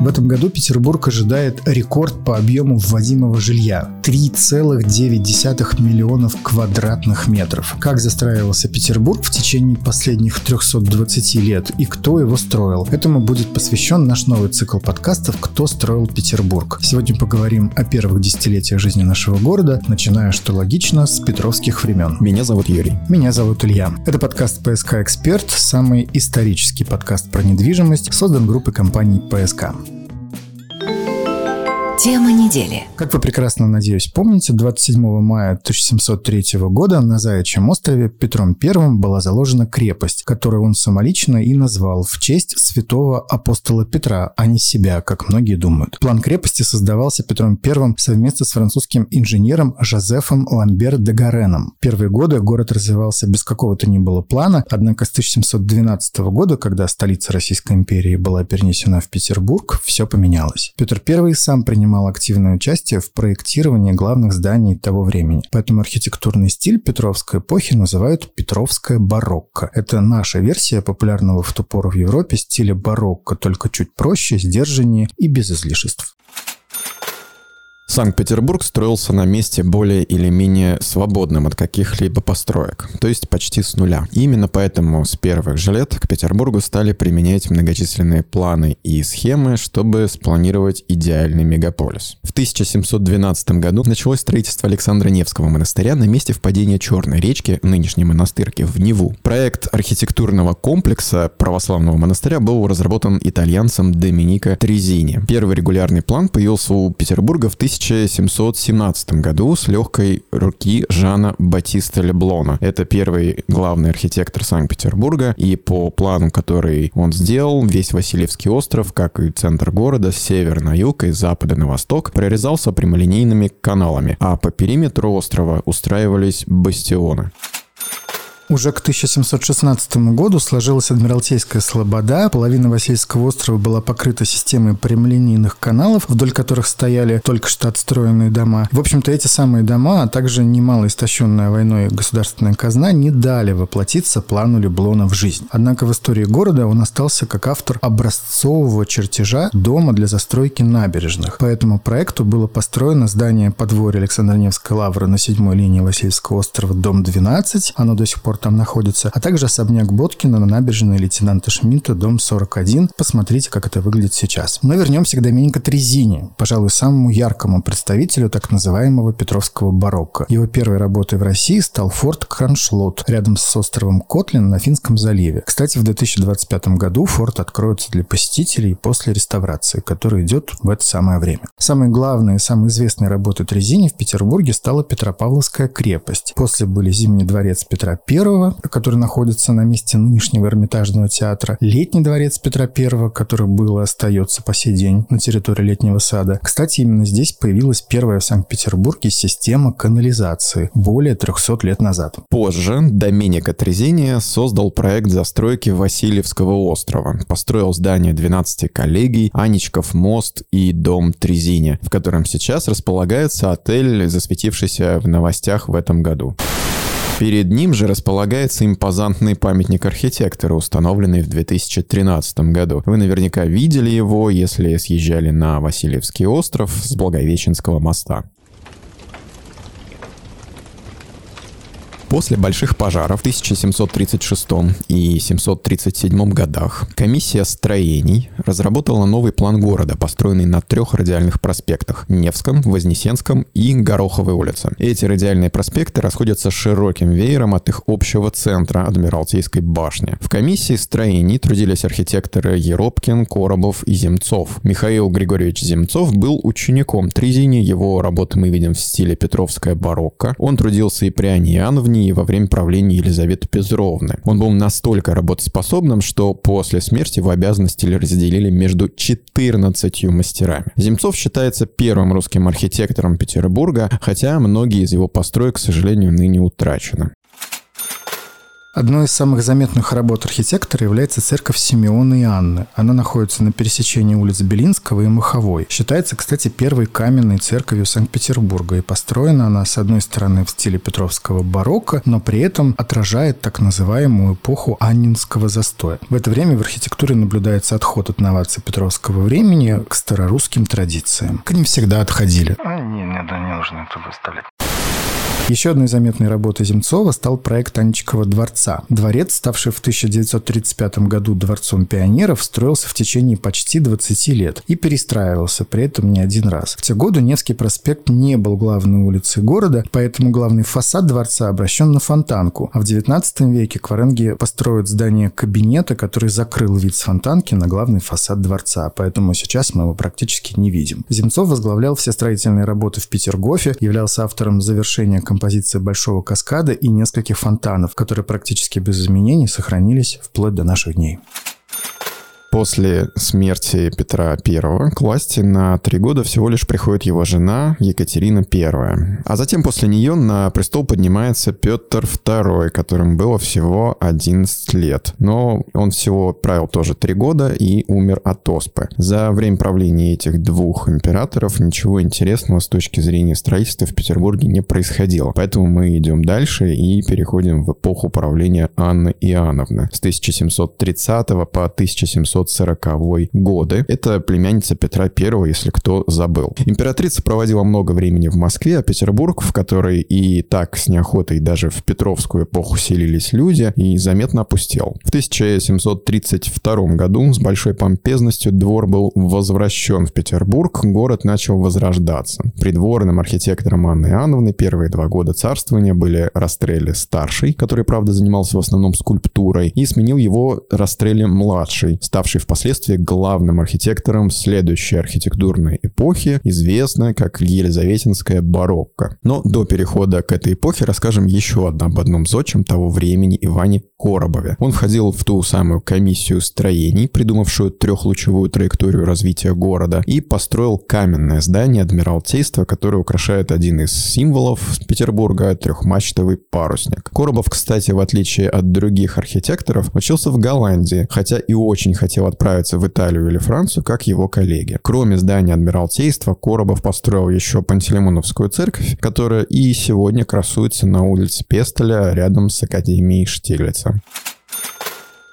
В этом году Петербург ожидает рекорд по объему вводимого жилья – 3,9 миллионов квадратных метров. Как застраивался Петербург в течение последних 320 лет и кто его строил? Этому будет посвящен наш новый цикл подкастов «Кто строил Петербург?». Сегодня поговорим о первых десятилетиях жизни нашего города, начиная, что логично, с петровских времен. Меня зовут Юрий. Меня зовут Илья. Это подкаст «ПСК Эксперт», самый исторический подкаст про недвижимость, создан группой компаний «ПСК». Тема недели. Как вы прекрасно, надеюсь, помните, 27 мая 1703 года на Заячьем острове Петром I была заложена крепость, которую он самолично и назвал в честь святого апостола Петра, а не себя, как многие думают. План крепости создавался Петром I совместно с французским инженером Жозефом Ламбер де Гареном. Первые годы город развивался без какого-то ни было плана, однако с 1712 года, когда столица Российской империи была перенесена в Петербург, все поменялось. Петр I сам принимал принимал активное участие в проектировании главных зданий того времени. Поэтому архитектурный стиль Петровской эпохи называют Петровская барокко. Это наша версия популярного в ту пору в Европе стиля барокко, только чуть проще, сдержаннее и без излишеств. Санкт-Петербург строился на месте более или менее свободным от каких-либо построек, то есть почти с нуля. Именно поэтому с первых же лет к Петербургу стали применять многочисленные планы и схемы, чтобы спланировать идеальный мегаполис. В 1712 году началось строительство Александра Невского монастыря на месте впадения Черной речки, нынешней монастырки, в Неву. Проект архитектурного комплекса православного монастыря был разработан итальянцем Доминико Трезини. Первый регулярный план появился у Петербурга в 1000 1717 году с легкой руки Жана Батиста Леблона. Это первый главный архитектор Санкт-Петербурга, и по плану, который он сделал, весь Васильевский остров, как и центр города, с севера на юг и с запада на восток, прорезался прямолинейными каналами, а по периметру острова устраивались бастионы. Уже к 1716 году сложилась Адмиралтейская слобода, половина Васильского острова была покрыта системой прямолинейных каналов, вдоль которых стояли только что отстроенные дома. В общем-то, эти самые дома, а также немало истощенная войной государственная казна не дали воплотиться плану Леблона в жизнь. Однако в истории города он остался как автор образцового чертежа дома для застройки набережных. По этому проекту было построено здание подворья Александра Невской лавры на седьмой линии Васильского острова, дом 12. Оно до сих пор там находится, а также особняк Боткина на набережной лейтенанта Шмидта, дом 41. Посмотрите, как это выглядит сейчас. Но вернемся к Доменико Трезини, пожалуй, самому яркому представителю так называемого Петровского барокко. Его первой работой в России стал форт Краншлот рядом с островом Котлин на Финском заливе. Кстати, в 2025 году форт откроется для посетителей после реставрации, которая идет в это самое время. Самой главной и самой известной работой Трезини в Петербурге стала Петропавловская крепость. После были Зимний дворец Петра I I, который находится на месте нынешнего Эрмитажного театра, Летний дворец Петра I, который был и остается по сей день на территории Летнего сада. Кстати, именно здесь появилась первая в Санкт-Петербурге система канализации более 300 лет назад. Позже Доменико Трезения создал проект застройки Васильевского острова. Построил здание 12 коллегий, Анечков мост и дом Трезини, в котором сейчас располагается отель, засветившийся в новостях в этом году. Перед ним же располагается импозантный памятник архитектора, установленный в 2013 году. Вы наверняка видели его, если съезжали на Васильевский остров с Благовещенского моста. После больших пожаров в 1736 и 737 годах комиссия строений разработала новый план города, построенный на трех радиальных проспектах – Невском, Вознесенском и Гороховой улице. Эти радиальные проспекты расходятся широким веером от их общего центра – Адмиралтейской башни. В комиссии строений трудились архитекторы Еропкин, Коробов и Земцов. Михаил Григорьевич Земцов был учеником Тризини, его работы мы видим в стиле Петровская барокко. Он трудился и при Аньяновне, Германии во время правления Елизаветы Петровны. Он был настолько работоспособным, что после смерти его обязанности разделили между 14 мастерами. Земцов считается первым русским архитектором Петербурга, хотя многие из его построек, к сожалению, ныне утрачены. Одной из самых заметных работ архитектора является церковь Симеона и Анны. Она находится на пересечении улиц Белинского и Маховой. Считается, кстати, первой каменной церковью Санкт-Петербурга, и построена она, с одной стороны, в стиле петровского барокко, но при этом отражает так называемую эпоху Аннинского застоя. В это время в архитектуре наблюдается отход от новаций петровского времени к старорусским традициям. К ним всегда отходили. А, не, не, да, не нужно это выставлять. Еще одной заметной работой Земцова стал проект Анечкова дворца. Дворец, ставший в 1935 году Дворцом пионеров, строился в течение почти 20 лет и перестраивался, при этом не один раз. В те годы Невский проспект не был главной улицей города, поэтому главный фасад дворца обращен на фонтанку. А в 19 веке Кваренги построят здание кабинета, который закрыл вид с фонтанки на главный фасад дворца, поэтому сейчас мы его практически не видим. Земцов возглавлял все строительные работы в Петергофе, являлся автором завершения композиции большого каскада и нескольких фонтанов, которые практически без изменений сохранились вплоть до наших дней. После смерти Петра I к власти на три года всего лишь приходит его жена Екатерина I. А затем после нее на престол поднимается Петр II, которому было всего 11 лет. Но он всего правил тоже три года и умер от оспы. За время правления этих двух императоров ничего интересного с точки зрения строительства в Петербурге не происходило. Поэтому мы идем дальше и переходим в эпоху правления Анны Иоанновны с 1730 по 1700 1940 годы. Это племянница Петра I, если кто забыл. Императрица проводила много времени в Москве, а Петербург, в который и так с неохотой даже в Петровскую эпоху селились люди, и заметно опустел. В 1732 году с большой помпезностью двор был возвращен в Петербург, город начал возрождаться. Придворным архитектором Анны Иоанновны первые два года царствования были Растрелли старший, который, правда, занимался в основном скульптурой, и сменил его Растрелли младший, ставший ставший впоследствии главным архитектором следующей архитектурной эпохи, известной как Елизаветинская барокко. Но до перехода к этой эпохе расскажем еще об одном зодчем того времени Иване Коробове. Он входил в ту самую комиссию строений, придумавшую трехлучевую траекторию развития города, и построил каменное здание Адмиралтейства, которое украшает один из символов Петербурга – трехмачтовый парусник. Коробов, кстати, в отличие от других архитекторов, учился в Голландии, хотя и очень хотел хотел отправиться в Италию или Францию, как его коллеги. Кроме здания Адмиралтейства, Коробов построил еще Пантелеймоновскую церковь, которая и сегодня красуется на улице Пестоля рядом с Академией Штиглица.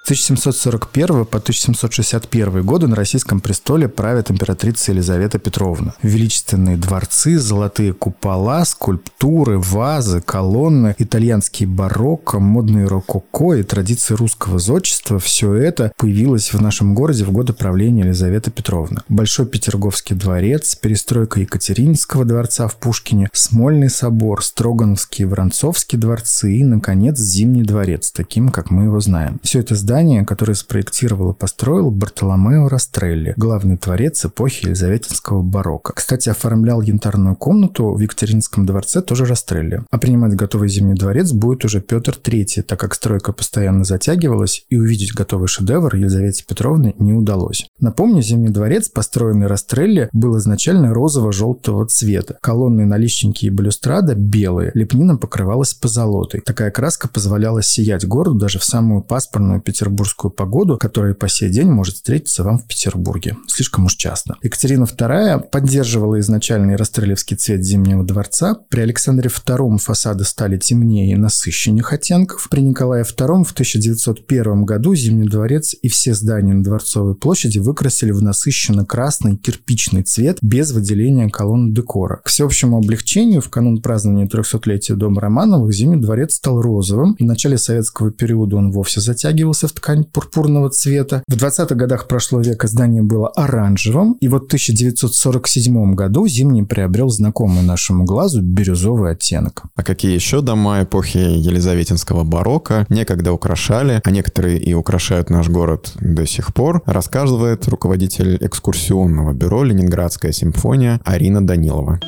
1741 по 1761 годы на российском престоле правит императрица Елизавета Петровна. Величественные дворцы, золотые купола, скульптуры, вазы, колонны, итальянский барокко, модные рококо и традиции русского зодчества – все это появилось в нашем городе в годы правления Елизаветы Петровны. Большой Петерговский дворец, перестройка Екатерининского дворца в Пушкине, Смольный собор, Строгановский и Воронцовский дворцы и, наконец, Зимний дворец, таким, как мы его знаем. Все это здание здание, которое спроектировал и построил Бартоломео Растрелли, главный творец эпохи Елизаветинского барокко. Кстати, оформлял янтарную комнату в Екатеринском дворце тоже Растрелли. А принимать готовый Зимний дворец будет уже Петр III, так как стройка постоянно затягивалась, и увидеть готовый шедевр Елизавете Петровне не удалось. Напомню, Зимний дворец, построенный Растрелли, был изначально розово-желтого цвета. Колонны наличники и балюстрада белые, лепнина покрывалась позолотой. Такая краска позволяла сиять городу даже в самую пасмурную Петербург петербургскую погоду, которая по сей день может встретиться вам в Петербурге. Слишком уж часто. Екатерина II поддерживала изначальный расстрелевский цвет Зимнего дворца. При Александре II фасады стали темнее и насыщенных оттенков. При Николае II в 1901 году Зимний дворец и все здания на Дворцовой площади выкрасили в насыщенно-красный кирпичный цвет без выделения колонн декора. К всеобщему облегчению в канун празднования 300-летия Дома Романовых Зимний дворец стал розовым. В начале советского периода он вовсе затягивался в ткань пурпурного цвета. В 20-х годах прошлого века здание было оранжевым, и вот в 1947 году зимний приобрел знакомый нашему глазу бирюзовый оттенок. А какие еще дома эпохи Елизаветинского барокко некогда украшали, а некоторые и украшают наш город до сих пор, рассказывает руководитель экскурсионного бюро «Ленинградская симфония» Арина Данилова.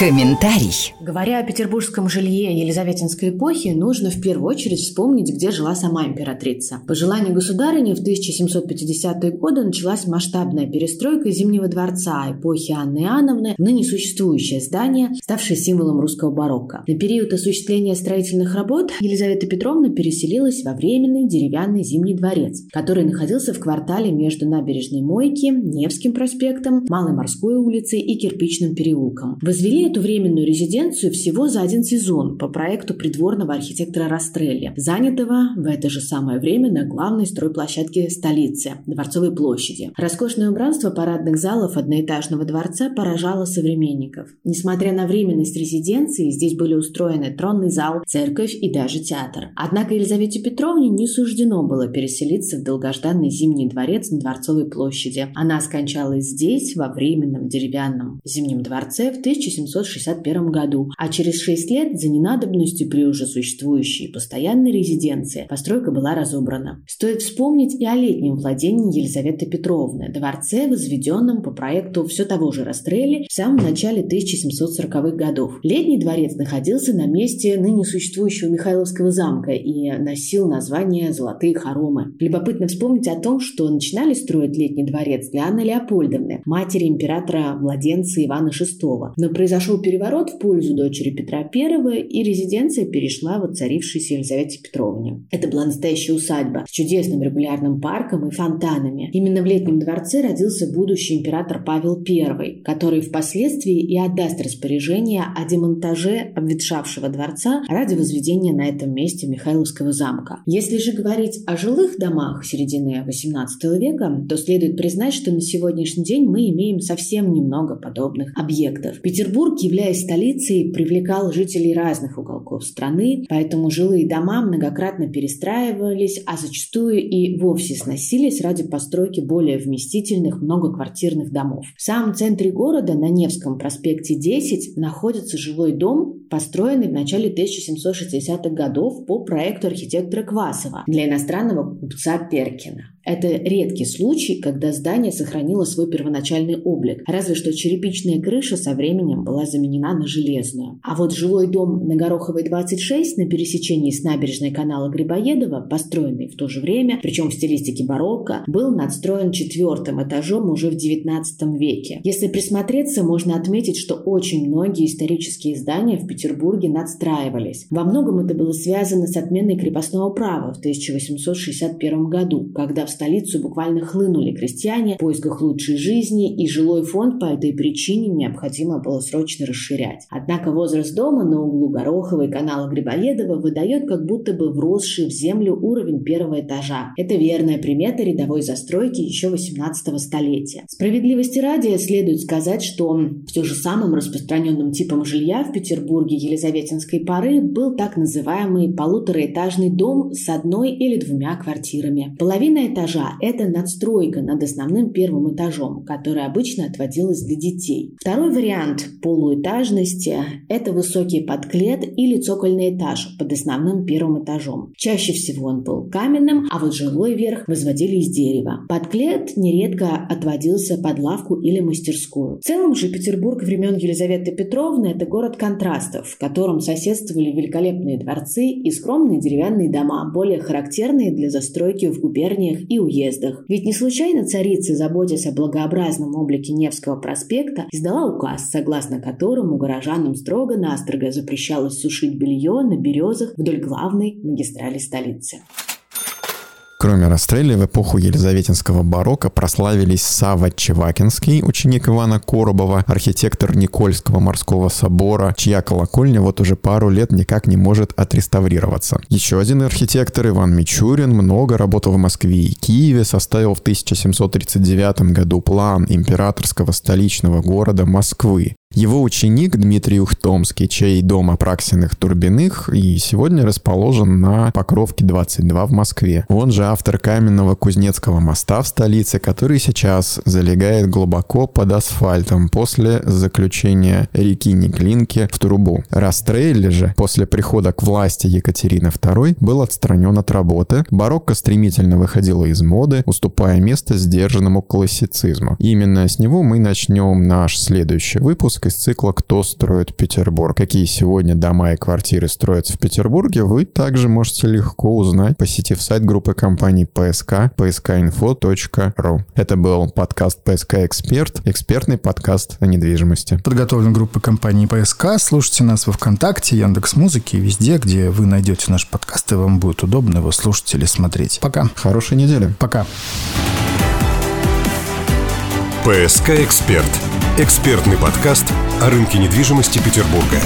Комментарий. Говоря о петербургском жилье Елизаветинской эпохи, нужно в первую очередь вспомнить, где жила сама императрица. По желанию государыни в 1750-е годы началась масштабная перестройка Зимнего дворца эпохи Анны Иоанновны, ныне существующее здание, ставшее символом русского барокко. На период осуществления строительных работ Елизавета Петровна переселилась во временный деревянный Зимний дворец, который находился в квартале между набережной Мойки, Невским проспектом, Малой морской улицей и Кирпичным переулком. Возвели эту временную резиденцию всего за один сезон по проекту придворного архитектора Растрелли, занятого в это же самое время на главной стройплощадке столицы – Дворцовой площади. Роскошное убранство парадных залов одноэтажного дворца поражало современников. Несмотря на временность резиденции, здесь были устроены тронный зал, церковь и даже театр. Однако Елизавете Петровне не суждено было переселиться в долгожданный Зимний дворец на Дворцовой площади. Она скончалась здесь, во временном деревянном Зимнем дворце в 1700 1961 году, а через 6 лет за ненадобностью при уже существующей постоянной резиденции постройка была разобрана. Стоит вспомнить и о летнем владении Елизаветы Петровны, дворце, возведенном по проекту все того же Растрелли в самом начале 1740-х годов. Летний дворец находился на месте ныне существующего Михайловского замка и носил название «Золотые хоромы». Любопытно вспомнить о том, что начинали строить летний дворец для Анны Леопольдовны, матери императора-младенца Ивана VI. Но произошел произошел переворот в пользу дочери Петра I, и резиденция перешла в воцарившейся Елизавете Петровне. Это была настоящая усадьба с чудесным регулярным парком и фонтанами. Именно в летнем дворце родился будущий император Павел I, который впоследствии и отдаст распоряжение о демонтаже обветшавшего дворца ради возведения на этом месте Михайловского замка. Если же говорить о жилых домах середины XVIII века, то следует признать, что на сегодняшний день мы имеем совсем немного подобных объектов. Петербург являясь столицей, привлекал жителей разных уголков страны, поэтому жилые дома многократно перестраивались, а зачастую и вовсе сносились ради постройки более вместительных многоквартирных домов. В самом центре города, на Невском проспекте 10, находится жилой дом, построенный в начале 1760-х годов по проекту архитектора Квасова для иностранного купца Перкина. Это редкий случай, когда здание сохранило свой первоначальный облик, разве что черепичная крыша со временем была заменена на железную. А вот жилой дом на Гороховой 26 на пересечении с набережной канала Грибоедова, построенный в то же время, причем в стилистике барокко, был надстроен четвертым этажом уже в XIX веке. Если присмотреться, можно отметить, что очень многие исторические здания в Петербурге надстраивались. Во многом это было связано с отменой крепостного права в 1861 году, когда в столицу буквально хлынули крестьяне в поисках лучшей жизни, и жилой фонд по этой причине необходимо было срочно расширять. Однако возраст дома на углу Горохова и канала Грибоедова выдает как будто бы вросший в землю уровень первого этажа. Это верная примета рядовой застройки еще 18 столетия. Справедливости ради следует сказать, что все же самым распространенным типом жилья в Петербурге Елизаветинской поры был так называемый полутораэтажный дом с одной или двумя квартирами. Половина этажа этажа – это надстройка над основным первым этажом, которая обычно отводилась для детей. Второй вариант полуэтажности – это высокий подклет или цокольный этаж под основным первым этажом. Чаще всего он был каменным, а вот жилой верх возводили из дерева. Подклет нередко отводился под лавку или мастерскую. В целом же Петербург времен Елизаветы Петровны – это город контрастов, в котором соседствовали великолепные дворцы и скромные деревянные дома, более характерные для застройки в губерниях и уездах. Ведь не случайно царица, заботясь о благообразном облике Невского проспекта, издала указ, согласно которому горожанам строго-настрого запрещалось сушить белье на березах вдоль главной магистрали столицы. Кроме Растрелли, в эпоху Елизаветинского барокко прославились Сава Чевакинский, ученик Ивана Коробова, архитектор Никольского морского собора, чья колокольня вот уже пару лет никак не может отреставрироваться. Еще один архитектор Иван Мичурин много работал в Москве и Киеве, составил в 1739 году план императорского столичного города Москвы. Его ученик Дмитрий Ухтомский, чей дом Апраксиных Турбиных и сегодня расположен на Покровке 22 в Москве. Он же автор каменного Кузнецкого моста в столице, который сейчас залегает глубоко под асфальтом после заключения реки Неглинки в трубу. Растрелли же после прихода к власти Екатерины II был отстранен от работы, барокко стремительно выходила из моды, уступая место сдержанному классицизму. Именно с него мы начнем наш следующий выпуск из цикла «Кто строит Петербург?». Какие сегодня дома и квартиры строятся в Петербурге, вы также можете легко узнать, посетив сайт группы компаний PSK pskinfo.ru. Это был подкаст PSK Эксперт, экспертный подкаст о недвижимости. Подготовлен группой компании PSK. Слушайте нас во Вконтакте, Яндекс Музыки, везде, где вы найдете наш подкаст, и вам будет удобно его слушать или смотреть. Пока. Хорошей недели. Пока. ПСК «Эксперт» – экспертный подкаст о рынке недвижимости Петербурга.